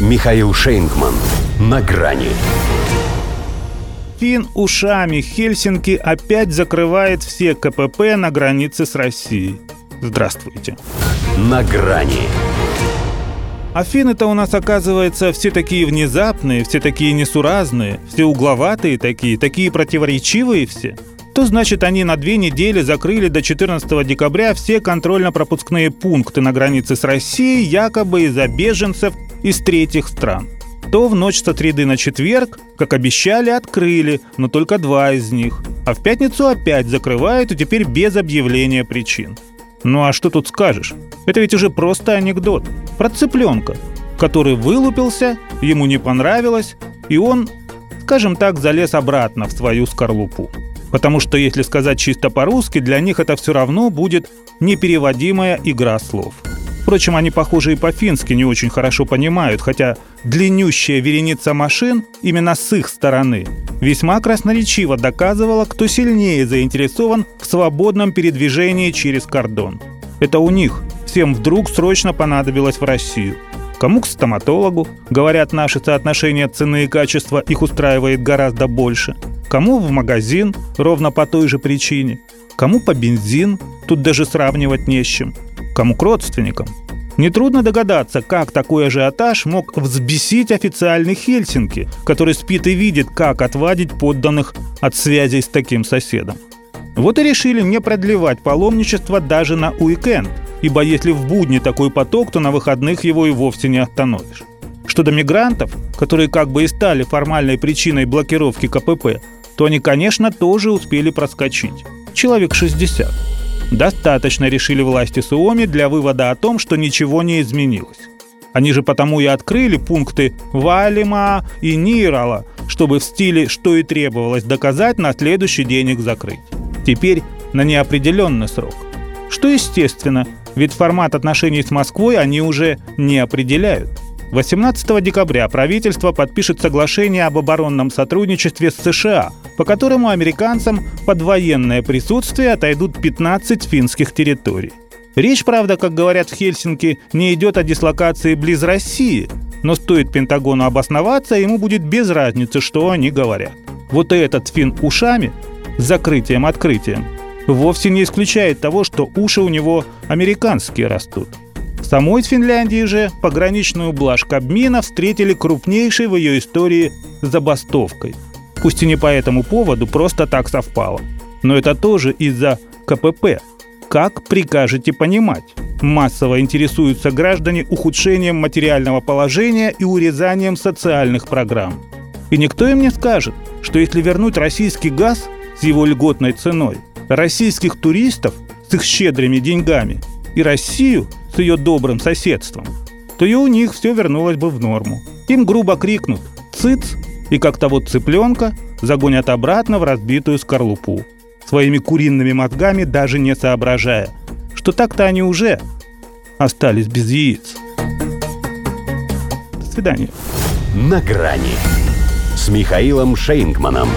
Михаил Шейнгман. На грани. Фин ушами Хельсинки опять закрывает все КПП на границе с Россией. Здравствуйте. На грани. А финны-то у нас, оказывается, все такие внезапные, все такие несуразные, все угловатые такие, такие противоречивые все. То значит, они на две недели закрыли до 14 декабря все контрольно-пропускные пункты на границе с Россией якобы из-за беженцев из третьих стран. То в ночь со среды на четверг, как обещали, открыли, но только два из них. А в пятницу опять закрывают и теперь без объявления причин. Ну а что тут скажешь? Это ведь уже просто анекдот. Про цыпленка, который вылупился, ему не понравилось, и он, скажем так, залез обратно в свою скорлупу. Потому что, если сказать чисто по-русски, для них это все равно будет непереводимая игра слов. Впрочем, они, похоже, и по-фински не очень хорошо понимают, хотя длиннющая вереница машин именно с их стороны весьма красноречиво доказывала, кто сильнее заинтересован в свободном передвижении через кордон. Это у них всем вдруг срочно понадобилось в Россию. Кому к стоматологу, говорят, наши соотношения цены и качества их устраивает гораздо больше. Кому в магазин, ровно по той же причине. Кому по бензин, тут даже сравнивать не с чем. Кому к родственникам. Нетрудно догадаться, как такой ажиотаж мог взбесить официальный Хельсинки, который спит и видит, как отвадить подданных от связей с таким соседом. Вот и решили не продлевать паломничество даже на уикенд, ибо если в будни такой поток, то на выходных его и вовсе не остановишь. Что до мигрантов, которые как бы и стали формальной причиной блокировки КПП, то они, конечно, тоже успели проскочить. Человек 60. Достаточно решили власти Суоми для вывода о том, что ничего не изменилось. Они же потому и открыли пункты Валима и Нирала, чтобы в стиле «что и требовалось доказать» на следующий день их закрыть. Теперь на неопределенный срок. Что естественно, ведь формат отношений с Москвой они уже не определяют. 18 декабря правительство подпишет соглашение об оборонном сотрудничестве с США, по которому американцам под военное присутствие отойдут 15 финских территорий. Речь, правда, как говорят в Хельсинки, не идет о дислокации близ России, но стоит Пентагону обосноваться, ему будет без разницы, что они говорят. Вот и этот фин ушами, закрытием-открытием, вовсе не исключает того, что уши у него американские растут. Самой Финляндии же пограничную блажь Кабмина встретили крупнейшей в ее истории забастовкой. Пусть и не по этому поводу, просто так совпало. Но это тоже из-за КПП. Как прикажете понимать? Массово интересуются граждане ухудшением материального положения и урезанием социальных программ. И никто им не скажет, что если вернуть российский газ с его льготной ценой, российских туристов с их щедрыми деньгами и Россию с ее добрым соседством, то и у них все вернулось бы в норму. Им грубо крикнут «Цыц!» И как того цыпленка загонят обратно в разбитую скорлупу, своими куриными мозгами даже не соображая, что так-то они уже остались без яиц. До свидания. На грани с Михаилом Шейнгманом.